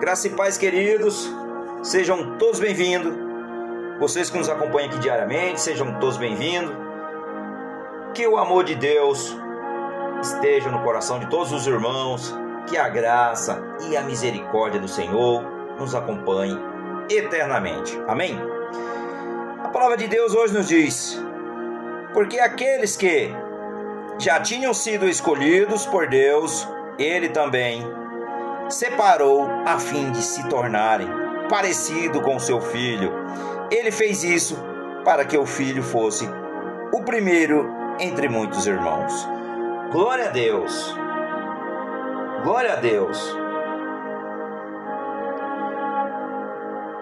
Graça e paz, queridos, sejam todos bem-vindos. Vocês que nos acompanham aqui diariamente, sejam todos bem-vindos. Que o amor de Deus esteja no coração de todos os irmãos, que a graça e a misericórdia do Senhor nos acompanhem eternamente. Amém? A palavra de Deus hoje nos diz: Porque aqueles que já tinham sido escolhidos por Deus, Ele também separou a fim de se tornarem parecido com seu filho. Ele fez isso para que o filho fosse o primeiro entre muitos irmãos. Glória a Deus. Glória a Deus.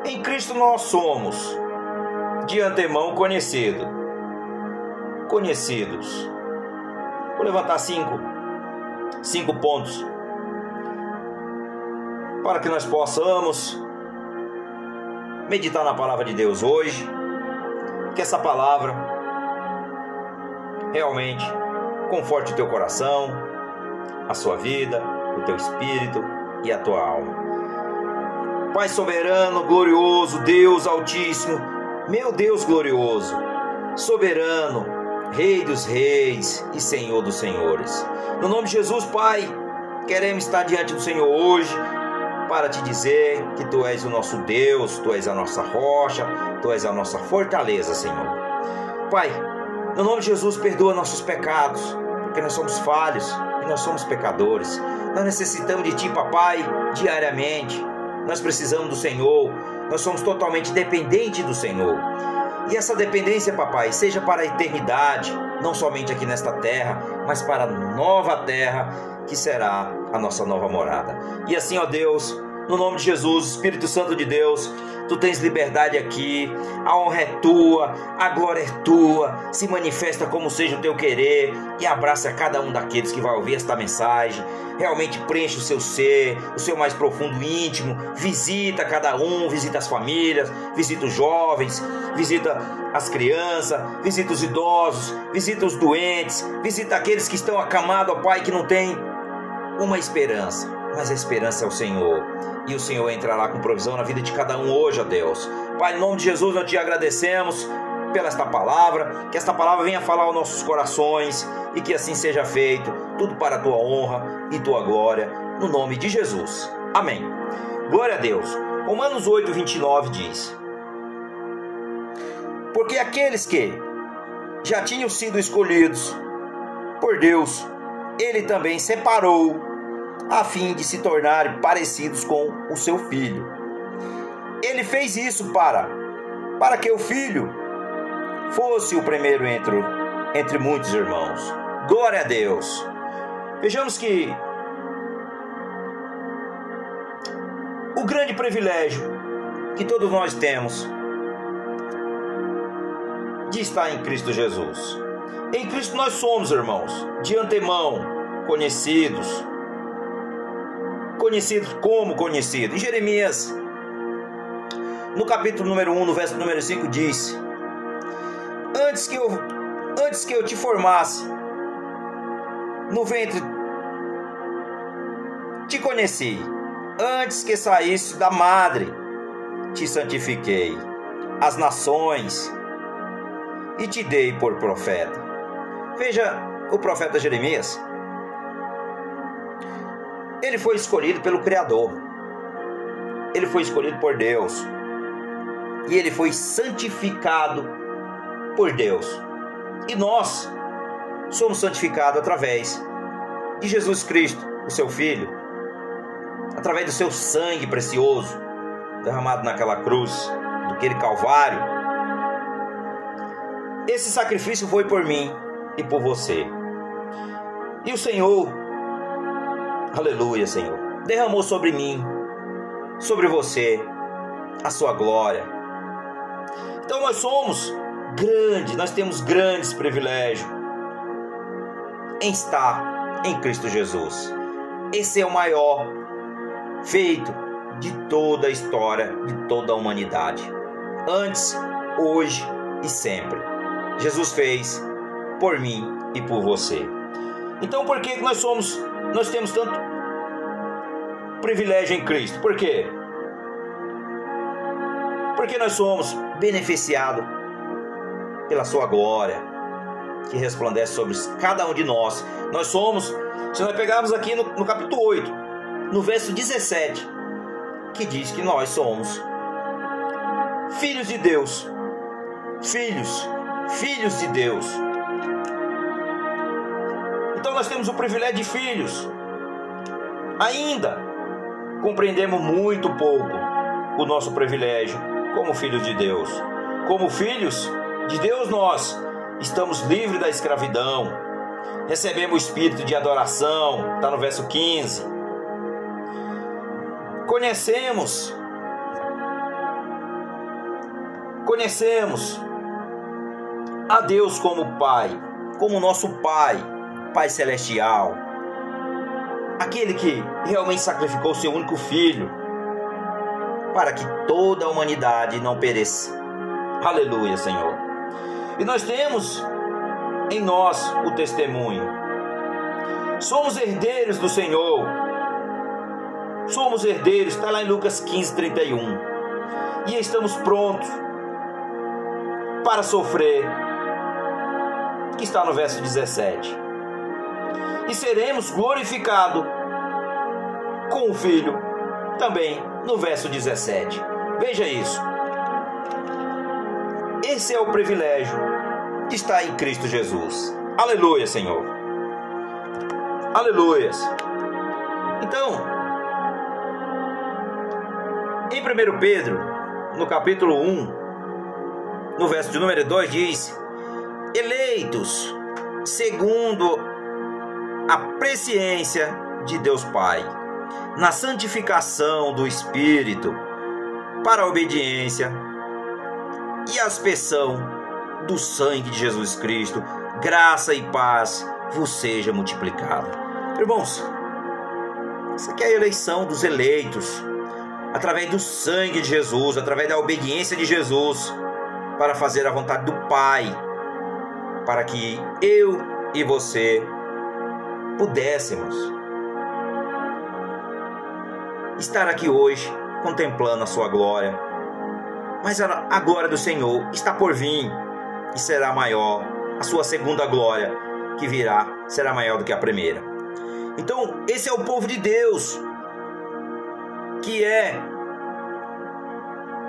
Em Cristo nós somos de antemão conhecido. Conhecidos. Vou levantar cinco, cinco pontos para que nós possamos meditar na palavra de Deus hoje, que essa palavra realmente conforte o teu coração, a sua vida, o teu espírito e a tua alma. Pai soberano, glorioso, Deus Altíssimo, meu Deus glorioso, soberano, Rei dos reis e Senhor dos senhores. No nome de Jesus, Pai, queremos estar diante do Senhor hoje para te dizer que tu és o nosso Deus, tu és a nossa rocha, tu és a nossa fortaleza, Senhor. Pai, no nome de Jesus, perdoa nossos pecados, porque nós somos falhos e nós somos pecadores. Nós necessitamos de Ti, papai, diariamente. Nós precisamos do Senhor. Nós somos totalmente dependentes do Senhor. E essa dependência, papai, seja para a eternidade, não somente aqui nesta terra, mas para a nova terra que será a nossa nova morada. E assim, ó Deus, no nome de Jesus, Espírito Santo de Deus, tu tens liberdade aqui, a honra é tua, a glória é tua, se manifesta como seja o teu querer e abraça cada um daqueles que vai ouvir esta mensagem. Realmente preenche o seu ser, o seu mais profundo íntimo, visita cada um, visita as famílias, visita os jovens, visita as crianças, visita os idosos, visita os doentes, visita aqueles que estão acamados, ó Pai, que não tem uma esperança, mas a esperança é o Senhor. E o Senhor entrará com provisão na vida de cada um hoje, ó Deus. Pai, em nome de Jesus, nós te agradecemos pela esta palavra, que esta palavra venha falar aos nossos corações e que assim seja feito, tudo para a tua honra e tua glória, no nome de Jesus. Amém. Glória a Deus. Romanos 8, 29 diz: Porque aqueles que já tinham sido escolhidos por Deus, ele também separou a fim de se tornarem parecidos com o seu filho. Ele fez isso para para que o filho fosse o primeiro entre, entre muitos irmãos. Glória a Deus. Vejamos que o grande privilégio que todos nós temos de estar em Cristo Jesus. Em Cristo nós somos, irmãos, de antemão conhecidos, conhecidos como conhecidos. Em Jeremias, no capítulo número 1, no verso número 5, diz: Antes que eu, antes que eu te formasse no ventre, te conheci. Antes que saísse da madre, te santifiquei. As nações e te dei por profeta. Veja o profeta Jeremias ele foi escolhido pelo Criador. Ele foi escolhido por Deus. E ele foi santificado por Deus. E nós somos santificados através de Jesus Cristo, o seu Filho, através do seu sangue precioso derramado naquela cruz, daquele Calvário. Esse sacrifício foi por mim e por você. E o Senhor Aleluia, Senhor. Derramou sobre mim, sobre você, a sua glória. Então nós somos grandes, nós temos grandes privilégios em estar em Cristo Jesus. Esse é o maior feito de toda a história, de toda a humanidade. Antes, hoje e sempre. Jesus fez por mim e por você. Então por que nós somos nós temos tanto privilégio em Cristo. Por quê? Porque nós somos beneficiados pela sua glória que resplandece sobre cada um de nós. Nós somos, se nós pegarmos aqui no, no capítulo 8, no verso 17, que diz que nós somos filhos de Deus. Filhos, filhos de Deus. Então nós temos o privilégio de filhos. Ainda compreendemos muito pouco o nosso privilégio como filhos de Deus. Como filhos de Deus, nós estamos livres da escravidão, recebemos o espírito de adoração, está no verso 15. Conhecemos, conhecemos a Deus como Pai, como nosso Pai, Pai Celestial, aquele que realmente sacrificou seu único filho para que toda a humanidade não pereça. Aleluia, Senhor. E nós temos em nós o testemunho. Somos herdeiros do Senhor. Somos herdeiros, está lá em Lucas 15, 31. E estamos prontos para sofrer, que está no verso 17. E seremos glorificados com o Filho, também no verso 17. Veja isso. Esse é o privilégio que está em Cristo Jesus. Aleluia, Senhor. Aleluias. Então, em 1 Pedro, no capítulo 1, no verso de número 2, diz: Eleitos segundo a presciência de Deus Pai na santificação do Espírito, para a obediência e a aspersão do sangue de Jesus Cristo, graça e paz vos seja multiplicada. Irmãos, isso aqui é a eleição dos eleitos, através do sangue de Jesus, através da obediência de Jesus, para fazer a vontade do Pai, para que eu e você pudéssemos estar aqui hoje contemplando a sua glória. Mas a glória do Senhor está por vir e será maior. A sua segunda glória que virá será maior do que a primeira. Então, esse é o povo de Deus que é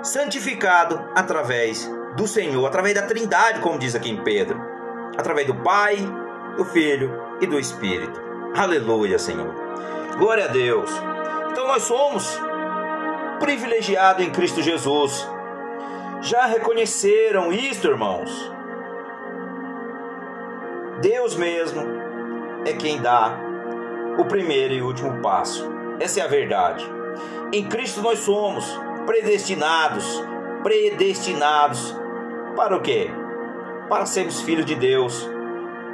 santificado através do Senhor, através da Trindade, como diz aqui em Pedro, através do Pai, do Filho e do Espírito. Aleluia, Senhor. Glória a Deus. Então nós somos privilegiados em Cristo Jesus. Já reconheceram isto, irmãos? Deus mesmo é quem dá o primeiro e último passo. Essa é a verdade. Em Cristo nós somos predestinados, predestinados para o quê? Para sermos filhos de Deus,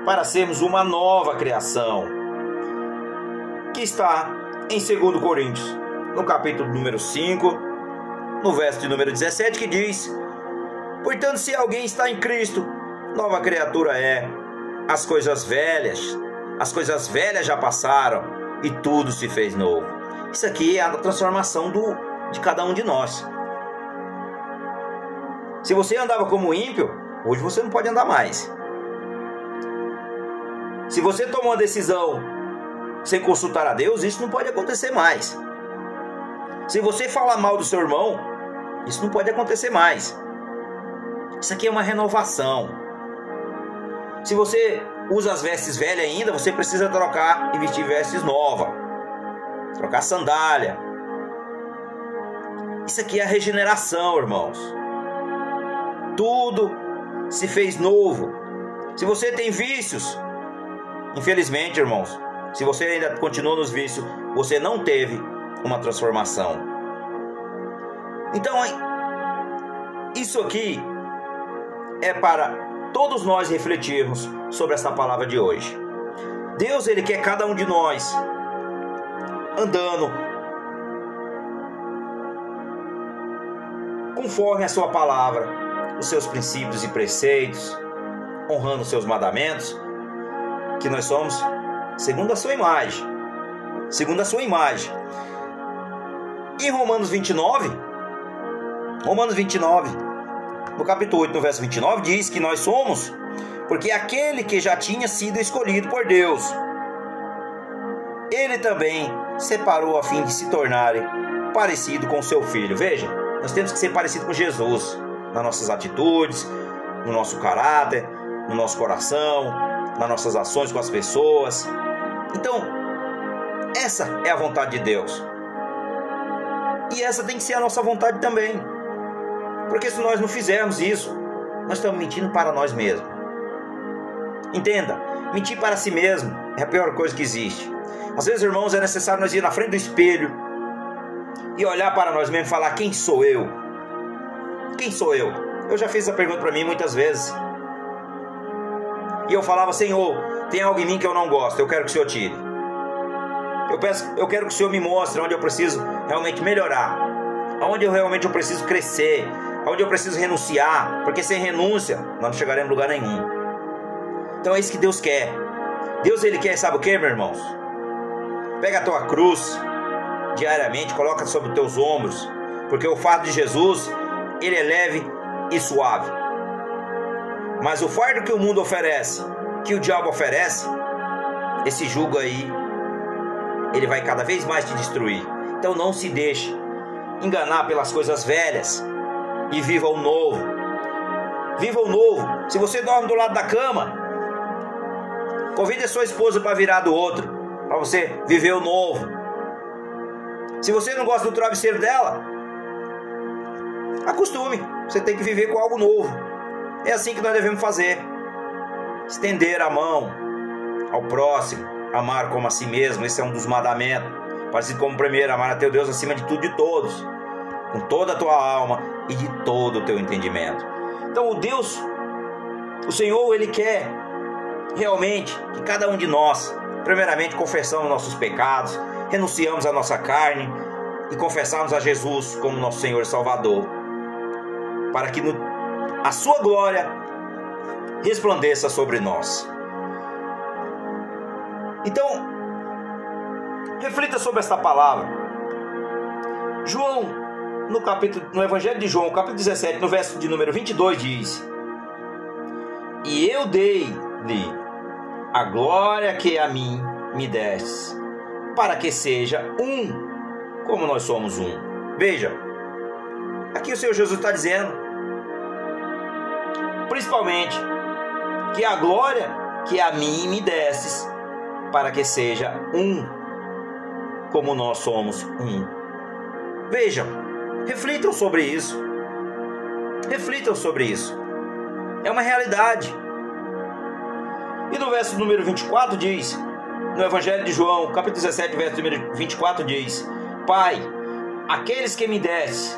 para sermos uma nova criação que está em 2 Coríntios, no capítulo número 5, no verso de número 17, que diz: Portanto, se alguém está em Cristo, nova criatura é. As coisas velhas, as coisas velhas já passaram e tudo se fez novo. Isso aqui é a transformação do, de cada um de nós. Se você andava como ímpio, hoje você não pode andar mais. Se você tomou uma decisão sem consultar a Deus, isso não pode acontecer mais. Se você falar mal do seu irmão, isso não pode acontecer mais. Isso aqui é uma renovação. Se você usa as vestes velhas ainda, você precisa trocar e vestir vestes novas. Trocar sandália. Isso aqui é a regeneração, irmãos. Tudo se fez novo. Se você tem vícios, infelizmente, irmãos, se você ainda continua nos vícios, você não teve uma transformação. Então, isso aqui é para todos nós refletirmos sobre essa palavra de hoje. Deus, ele quer cada um de nós andando conforme a sua palavra, os seus princípios e preceitos, honrando os seus mandamentos, que nós somos segundo a sua imagem. Segundo a sua imagem. Em Romanos 29, Romanos 29, no capítulo 8, no verso 29, diz que nós somos porque aquele que já tinha sido escolhido por Deus, ele também separou a fim de se tornarem parecido com seu filho. Veja, nós temos que ser parecido com Jesus nas nossas atitudes, no nosso caráter, no nosso coração, nas nossas ações com as pessoas. Então, essa é a vontade de Deus. E essa tem que ser a nossa vontade também. Porque se nós não fizermos isso, nós estamos mentindo para nós mesmos. Entenda, mentir para si mesmo é a pior coisa que existe. Às vezes, irmãos, é necessário nós ir na frente do espelho e olhar para nós mesmos e falar: quem sou eu? Quem sou eu? Eu já fiz essa pergunta para mim muitas vezes. E eu falava: Senhor, tem algo em mim que eu não gosto, eu quero que o Senhor tire. Eu, peço, eu quero que o Senhor me mostre onde eu preciso realmente melhorar, onde eu realmente eu preciso crescer, onde eu preciso renunciar, porque sem renúncia nós não chegaremos em lugar nenhum. Então é isso que Deus quer. Deus ele quer, sabe o que, meus irmãos? Pega a tua cruz diariamente, coloca sobre os teus ombros, porque o fardo de Jesus, ele é leve e suave. Mas o fardo que o mundo oferece, que o diabo oferece, esse jugo aí, ele vai cada vez mais te destruir. Então não se deixe enganar pelas coisas velhas e viva o novo. Viva o novo. Se você dorme do lado da cama, Convide a sua esposa para virar do outro, para você viver o novo. Se você não gosta do travesseiro dela, acostume. Você tem que viver com algo novo. É assim que nós devemos fazer. Estender a mão ao próximo, amar como a si mesmo, esse é um dos mandamentos. Parecido como o primeiro, amar a teu Deus acima de tudo e de todos, com toda a tua alma e de todo o teu entendimento. Então, o Deus, o Senhor, ele quer realmente que cada um de nós, primeiramente, confessamos nossos pecados, renunciamos à nossa carne e confessamos a Jesus como nosso Senhor e Salvador, para que no, a Sua glória resplandeça sobre nós. Então, reflita sobre esta palavra. João, no capítulo, no Evangelho de João, capítulo 17, no verso de número 22 diz: E eu dei-lhe a glória que a mim me deste, para que seja um, como nós somos um. Veja, aqui o Senhor Jesus está dizendo, principalmente, que a glória que a mim me destes, para que seja um, como nós somos um. Vejam, reflitam sobre isso. Reflitam sobre isso. É uma realidade. E no verso número 24 diz, no Evangelho de João, capítulo 17, verso número 24 diz: Pai, aqueles que me deste,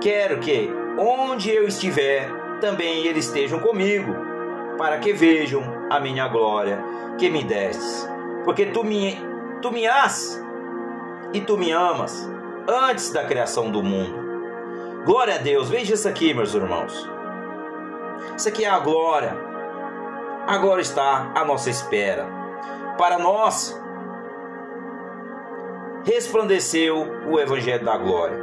quero que onde eu estiver, também eles estejam comigo, para que vejam a minha glória que me destes. Porque tu me, tu me has e tu me amas antes da criação do mundo. Glória a Deus, veja isso aqui, meus irmãos. Isso aqui é a glória agora está à nossa espera. Para nós, resplandeceu o Evangelho da Glória.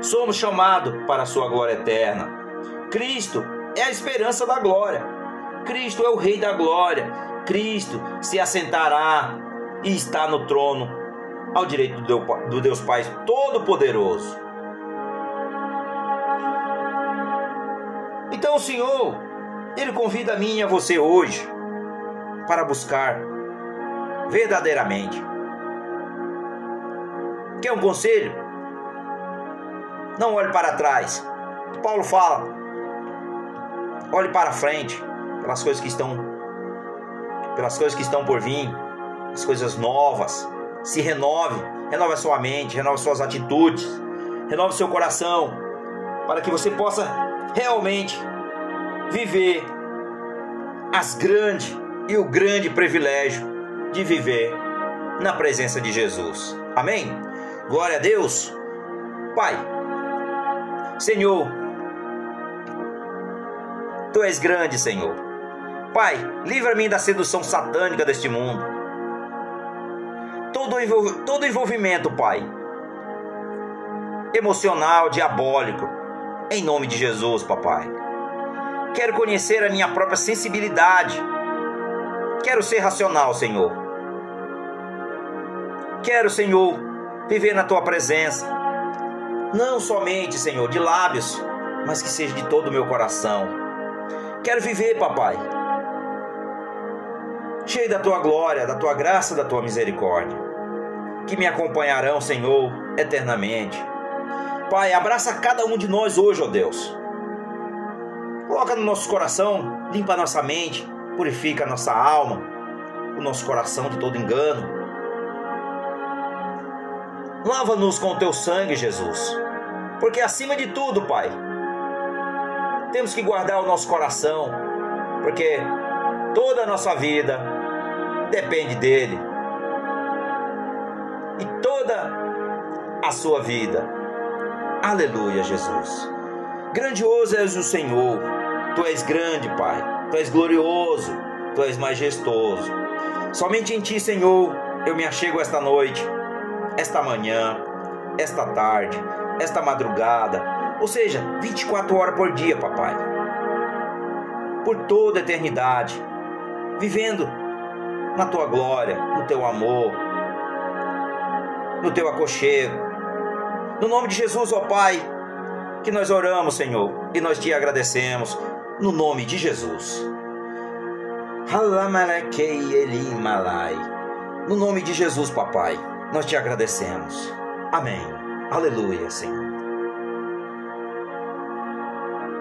Somos chamados para a sua glória eterna. Cristo é a esperança da glória. Cristo é o Rei da glória. Cristo se assentará e está no trono ao direito do Deus Pai Todo-Poderoso. Então o Senhor ele convida a mim e a você hoje para buscar verdadeiramente. Quer um conselho? Não olhe para trás. Paulo fala: olhe para frente, pelas coisas que estão pelas coisas que estão por vir, as coisas novas. Se renove, renove a sua mente, renove suas atitudes, renove seu coração, para que você possa realmente viver as grandes e o grande privilégio de viver na presença de Jesus. Amém? Glória a Deus. Pai, Senhor, Tu és grande, Senhor. Pai, livra-me da sedução satânica deste mundo. Todo, todo envolvimento, Pai, emocional, diabólico. Em nome de Jesus, papai. Quero conhecer a minha própria sensibilidade. Quero ser racional, Senhor. Quero, Senhor, viver na tua presença. Não somente, Senhor, de lábios, mas que seja de todo o meu coração. Quero viver, papai, cheio da tua glória, da tua graça, da tua misericórdia, que me acompanharão, Senhor, eternamente. Pai, abraça cada um de nós hoje, ó Deus. Coloca no nosso coração, limpa a nossa mente, purifica a nossa alma, o nosso coração de todo engano. Lava-nos com o teu sangue, Jesus. Porque acima de tudo, Pai, temos que guardar o nosso coração, porque toda a nossa vida depende dele. E toda a sua vida. Aleluia, Jesus. Grandioso és o Senhor. Tu és grande, Pai. Tu és glorioso. Tu és majestoso. Somente em Ti, Senhor, eu me achego esta noite, esta manhã, esta tarde, esta madrugada, ou seja, 24 horas por dia, papai. Por toda a eternidade, vivendo na tua glória, no teu amor, no teu aconchego. No nome de Jesus, ó Pai, que nós oramos, Senhor, e nós te agradecemos, no nome de Jesus. No nome de Jesus, papai, nós te agradecemos. Amém. Aleluia, Senhor.